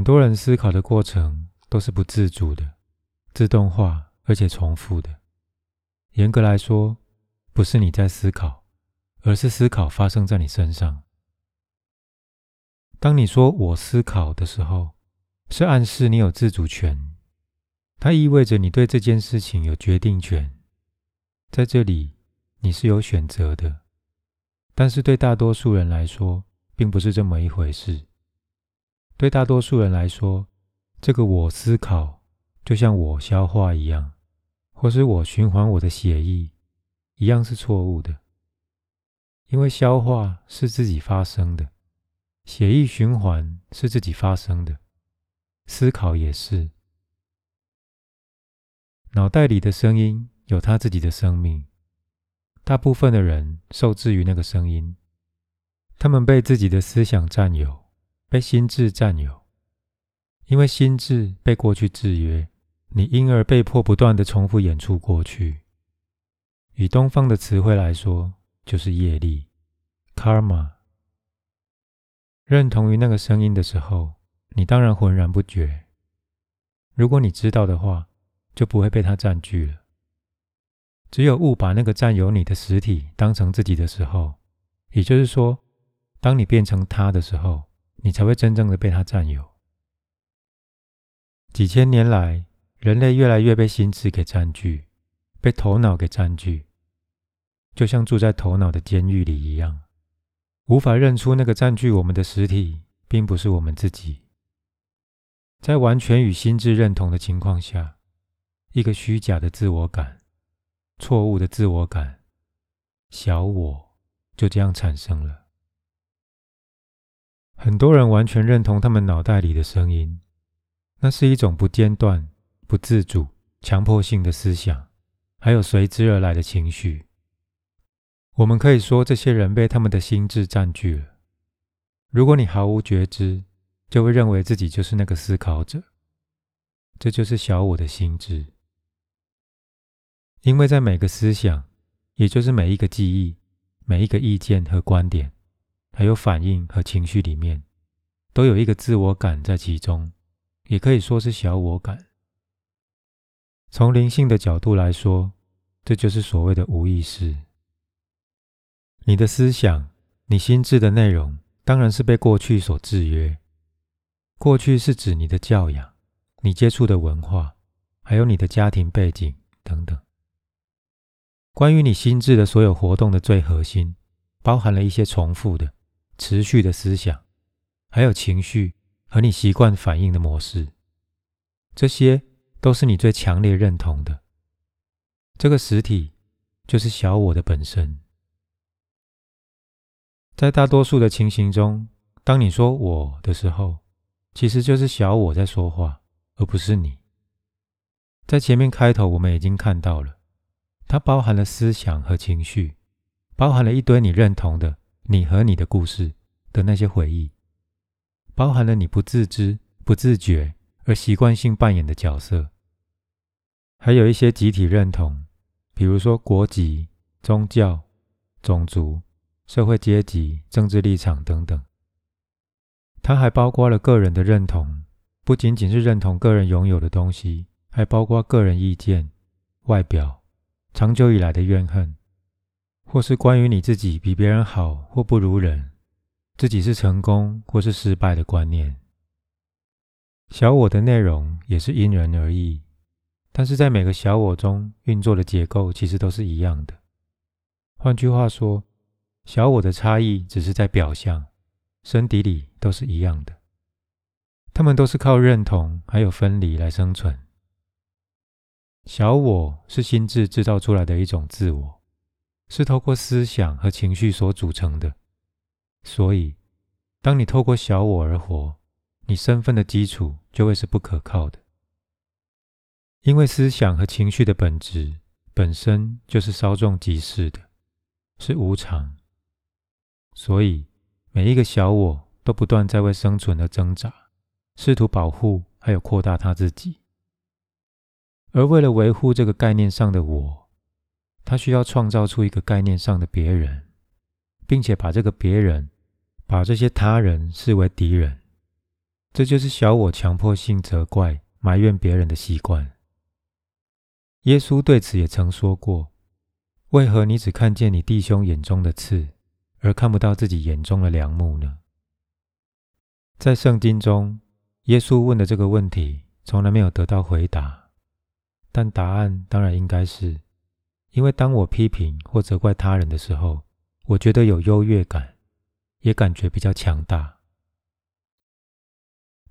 很多人思考的过程都是不自主的、自动化而且重复的。严格来说，不是你在思考，而是思考发生在你身上。当你说“我思考”的时候，是暗示你有自主权，它意味着你对这件事情有决定权。在这里，你是有选择的。但是对大多数人来说，并不是这么一回事。对大多数人来说，这个我思考就像我消化一样，或是我循环我的血液一样是错误的。因为消化是自己发生的，血液循环是自己发生的，思考也是。脑袋里的声音有他自己的生命，大部分的人受制于那个声音，他们被自己的思想占有。被心智占有，因为心智被过去制约，你因而被迫不断的重复演出过去。以东方的词汇来说，就是业力 （karma）。认同于那个声音的时候，你当然浑然不觉。如果你知道的话，就不会被它占据了。只有误把那个占有你的实体当成自己的时候，也就是说，当你变成他的时候。你才会真正的被它占有。几千年来，人类越来越被心智给占据，被头脑给占据，就像住在头脑的监狱里一样，无法认出那个占据我们的实体并不是我们自己。在完全与心智认同的情况下，一个虚假的自我感、错误的自我感、小我就这样产生了。很多人完全认同他们脑袋里的声音，那是一种不间断、不自主、强迫性的思想，还有随之而来的情绪。我们可以说，这些人被他们的心智占据了。如果你毫无觉知，就会认为自己就是那个思考者，这就是小我的心智。因为在每个思想，也就是每一个记忆、每一个意见和观点。还有反应和情绪里面，都有一个自我感在其中，也可以说是小我感。从灵性的角度来说，这就是所谓的无意识。你的思想、你心智的内容，当然是被过去所制约。过去是指你的教养、你接触的文化，还有你的家庭背景等等。关于你心智的所有活动的最核心，包含了一些重复的。持续的思想，还有情绪和你习惯反应的模式，这些都是你最强烈认同的。这个实体就是小我的本身。在大多数的情形中，当你说“我”的时候，其实就是小我在说话，而不是你。在前面开头，我们已经看到了，它包含了思想和情绪，包含了一堆你认同的。你和你的故事的那些回忆，包含了你不自知、不自觉而习惯性扮演的角色，还有一些集体认同，比如说国籍、宗教、种族、社会阶级、政治立场等等。它还包括了个人的认同，不仅仅是认同个人拥有的东西，还包括个人意见、外表、长久以来的怨恨。或是关于你自己比别人好或不如人，自己是成功或是失败的观念。小我的内容也是因人而异，但是在每个小我中运作的结构其实都是一样的。换句话说，小我的差异只是在表象，身底里都是一样的。他们都是靠认同还有分离来生存。小我是心智制造出来的一种自我。是透过思想和情绪所组成的，所以，当你透过小我而活，你身份的基础就会是不可靠的。因为思想和情绪的本质本身就是稍纵即逝的，是无常，所以每一个小我都不断在为生存而挣扎，试图保护还有扩大他自己，而为了维护这个概念上的我。他需要创造出一个概念上的别人，并且把这个别人、把这些他人视为敌人。这就是小我强迫性责怪、埋怨别人的习惯。耶稣对此也曾说过：“为何你只看见你弟兄眼中的刺，而看不到自己眼中的梁木呢？”在圣经中，耶稣问的这个问题从来没有得到回答，但答案当然应该是：因为当我批评或责怪他人的时候，我觉得有优越感，也感觉比较强大。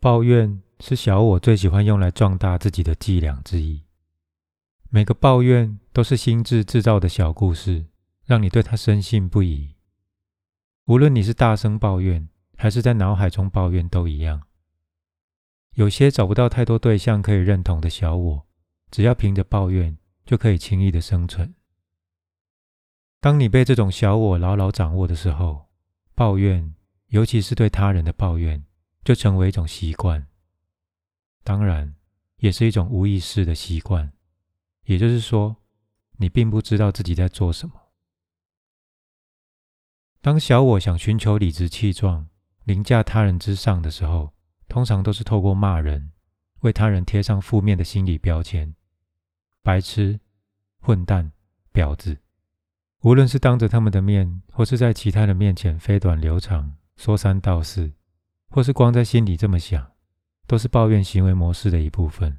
抱怨是小我最喜欢用来壮大自己的伎俩之一。每个抱怨都是心智制造的小故事，让你对他深信不疑。无论你是大声抱怨，还是在脑海中抱怨，都一样。有些找不到太多对象可以认同的小我，只要凭着抱怨就可以轻易的生存。当你被这种小我牢牢掌握的时候，抱怨，尤其是对他人的抱怨。就成为一种习惯，当然也是一种无意识的习惯。也就是说，你并不知道自己在做什么。当小我想寻求理直气壮、凌驾他人之上的时候，通常都是透过骂人，为他人贴上负面的心理标签：白痴、混蛋、婊子。无论是当着他们的面，或是在其他人面前飞短流长、说三道四。或是光在心里这么想，都是抱怨行为模式的一部分。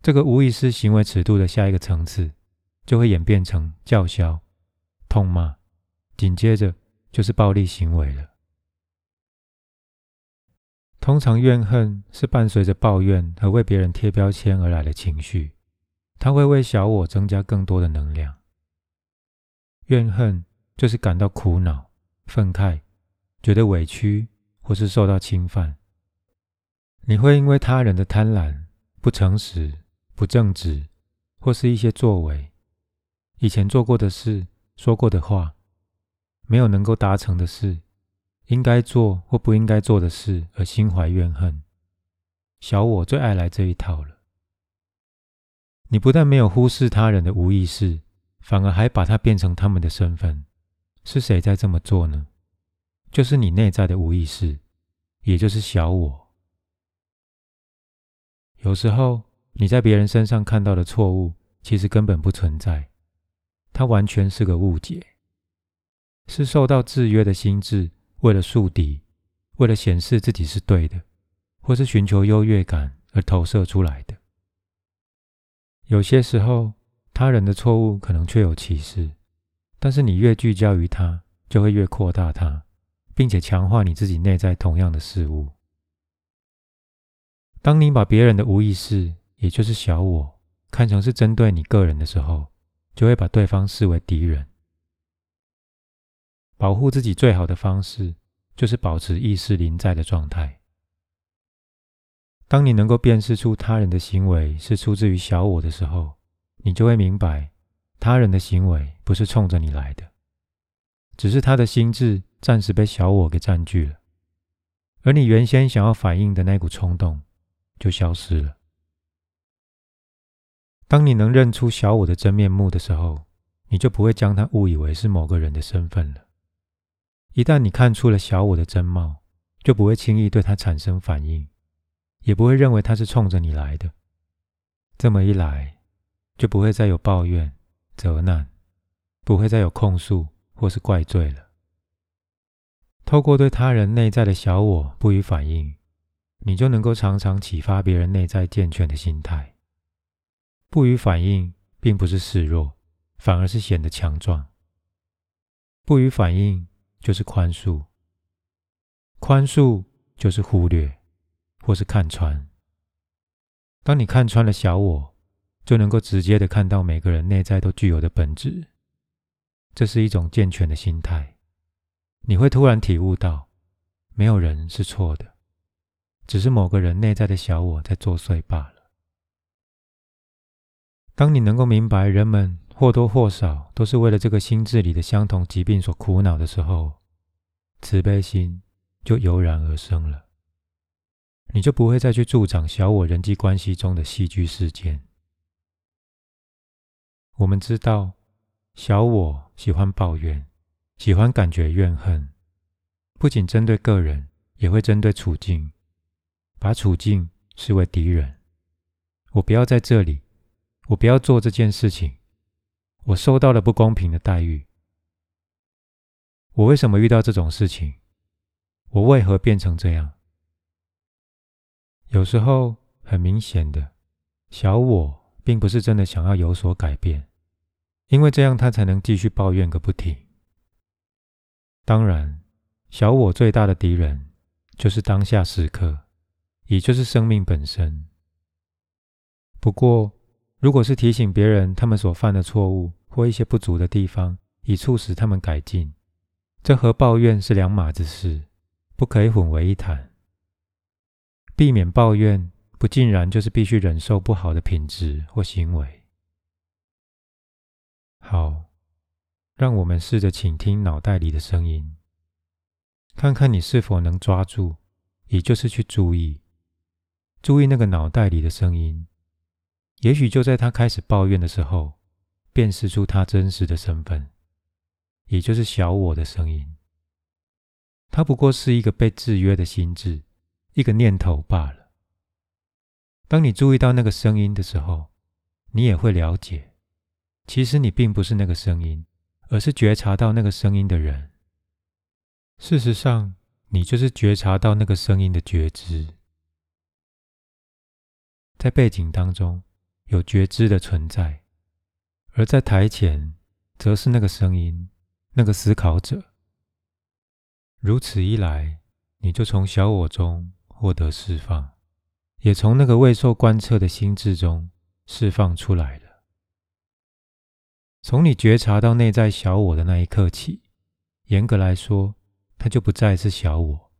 这个无意识行为尺度的下一个层次，就会演变成叫嚣、痛骂，紧接着就是暴力行为了。通常怨恨是伴随着抱怨和为别人贴标签而来的情绪，它会为小我增加更多的能量。怨恨就是感到苦恼、愤慨，觉得委屈。或是受到侵犯，你会因为他人的贪婪、不诚实、不正直，或是一些作为、以前做过的事、说过的话、没有能够达成的事、应该做或不应该做的事而心怀怨恨。小我最爱来这一套了。你不但没有忽视他人的无意识，反而还把它变成他们的身份。是谁在这么做呢？就是你内在的无意识，也就是小我。有时候你在别人身上看到的错误，其实根本不存在，它完全是个误解，是受到制约的心智为了树敌，为了显示自己是对的，或是寻求优越感而投射出来的。有些时候，他人的错误可能确有其事，但是你越聚焦于他，就会越扩大它。并且强化你自己内在同样的事物。当你把别人的无意识，也就是小我，看成是针对你个人的时候，就会把对方视为敌人。保护自己最好的方式，就是保持意识临在的状态。当你能够辨识出他人的行为是出自于小我的时候，你就会明白，他人的行为不是冲着你来的，只是他的心智。暂时被小我给占据了，而你原先想要反应的那股冲动就消失了。当你能认出小我的真面目的时候，你就不会将它误以为是某个人的身份了。一旦你看出了小我的真貌，就不会轻易对他产生反应，也不会认为他是冲着你来的。这么一来，就不会再有抱怨、责难，不会再有控诉或是怪罪了。透过对他人内在的小我不予反应，你就能够常常启发别人内在健全的心态。不予反应并不是示弱，反而是显得强壮。不予反应就是宽恕，宽恕就是忽略或是看穿。当你看穿了小我，就能够直接的看到每个人内在都具有的本质。这是一种健全的心态。你会突然体悟到，没有人是错的，只是某个人内在的小我在作祟罢了。当你能够明白人们或多或少都是为了这个心智里的相同疾病所苦恼的时候，慈悲心就油然而生了。你就不会再去助长小我人际关系中的戏剧事件。我们知道，小我喜欢抱怨。喜欢感觉怨恨，不仅针对个人，也会针对处境，把处境视为敌人。我不要在这里，我不要做这件事情，我受到了不公平的待遇。我为什么遇到这种事情？我为何变成这样？有时候很明显的，小我并不是真的想要有所改变，因为这样他才能继续抱怨个不停。当然，小我最大的敌人就是当下时刻，也就是生命本身。不过，如果是提醒别人他们所犯的错误或一些不足的地方，以促使他们改进，这和抱怨是两码子事。不可以混为一谈。避免抱怨，不尽然就是必须忍受不好的品质或行为。好，让我们试着倾听脑袋里的声音，看看你是否能抓住，也就是去注意，注意那个脑袋里的声音。也许就在他开始抱怨的时候，辨识出他真实的身份，也就是小我的声音。他不过是一个被制约的心智，一个念头罢了。当你注意到那个声音的时候，你也会了解，其实你并不是那个声音，而是觉察到那个声音的人。事实上，你就是觉察到那个声音的觉知。在背景当中有觉知的存在，而在台前则是那个声音，那个思考者。如此一来，你就从小我中获得释放，也从那个未受观测的心智中释放出来了。从你觉察到内在小我的那一刻起，严格来说，它就不再是小我，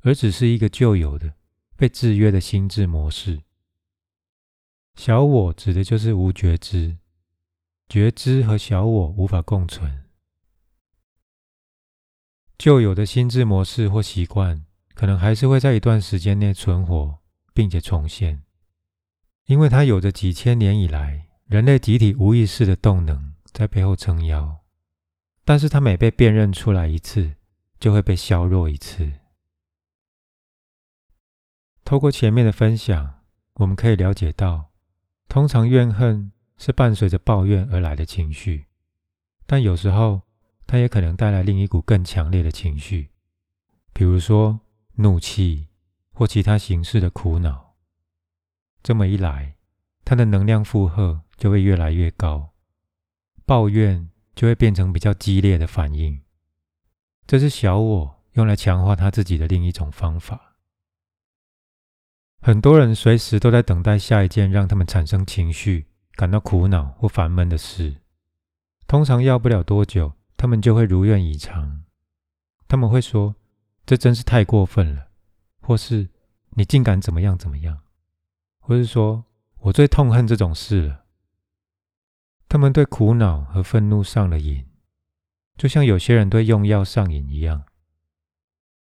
而只是一个旧有的被制约的心智模式。小我指的就是无觉知，觉知和小我无法共存。旧有的心智模式或习惯，可能还是会在一段时间内存活，并且重现，因为它有着几千年以来人类集体无意识的动能在背后撑腰。但是它每被辨认出来一次，就会被削弱一次。透过前面的分享，我们可以了解到，通常怨恨是伴随着抱怨而来的情绪，但有时候。它也可能带来另一股更强烈的情绪，比如说怒气或其他形式的苦恼。这么一来，他的能量负荷就会越来越高，抱怨就会变成比较激烈的反应。这是小我用来强化他自己的另一种方法。很多人随时都在等待下一件让他们产生情绪、感到苦恼或烦闷的事，通常要不了多久。他们就会如愿以偿。他们会说：“这真是太过分了。”或是“你竟敢怎么样怎么样？”或是说：“我最痛恨这种事了。”他们对苦恼和愤怒上了瘾，就像有些人对用药上瘾一样。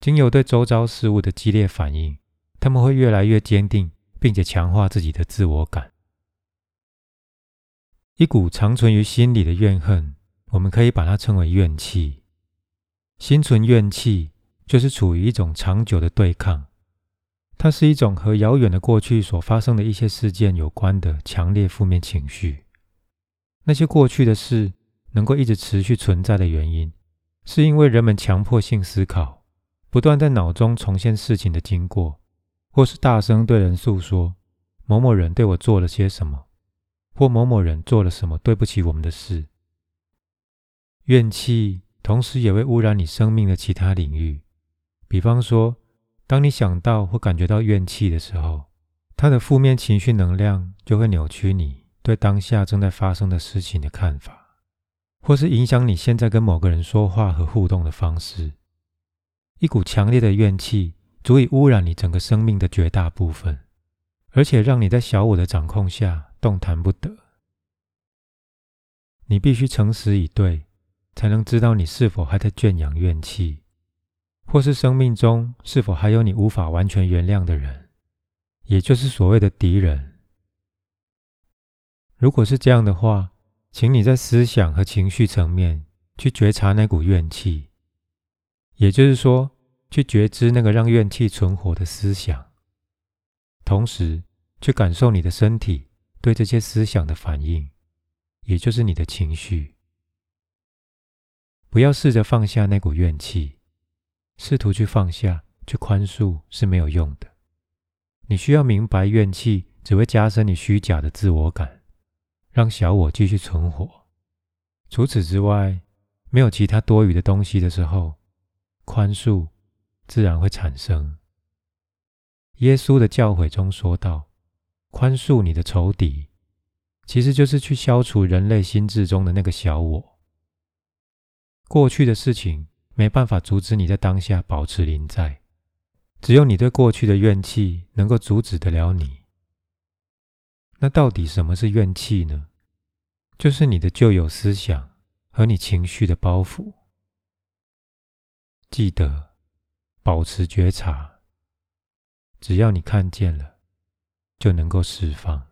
经由对周遭事物的激烈反应，他们会越来越坚定，并且强化自己的自我感。一股长存于心里的怨恨。我们可以把它称为怨气。心存怨气，就是处于一种长久的对抗。它是一种和遥远的过去所发生的一些事件有关的强烈负面情绪。那些过去的事能够一直持续存在的原因，是因为人们强迫性思考，不断在脑中重现事情的经过，或是大声对人诉说某某人对我做了些什么，或某某人做了什么对不起我们的事。怨气同时也会污染你生命的其他领域，比方说，当你想到或感觉到怨气的时候，它的负面情绪能量就会扭曲你对当下正在发生的事情的看法，或是影响你现在跟某个人说话和互动的方式。一股强烈的怨气足以污染你整个生命的绝大部分，而且让你在小我的掌控下动弹不得。你必须诚实以对。才能知道你是否还在圈养怨气，或是生命中是否还有你无法完全原谅的人，也就是所谓的敌人。如果是这样的话，请你在思想和情绪层面去觉察那股怨气，也就是说，去觉知那个让怨气存活的思想，同时去感受你的身体对这些思想的反应，也就是你的情绪。不要试着放下那股怨气，试图去放下、去宽恕是没有用的。你需要明白，怨气只会加深你虚假的自我感，让小我继续存活。除此之外，没有其他多余的东西的时候，宽恕。自然会产生。耶稣的教诲中说道：“宽恕你的仇敌，其实就是去消除人类心智中的那个小我。过去的事情没办法阻止你在当下保持临在，只有你对过去的怨气能够阻止得了你。那到底什么是怨气呢？就是你的旧有思想和你情绪的包袱。记得。”保持觉察，只要你看见了，就能够释放。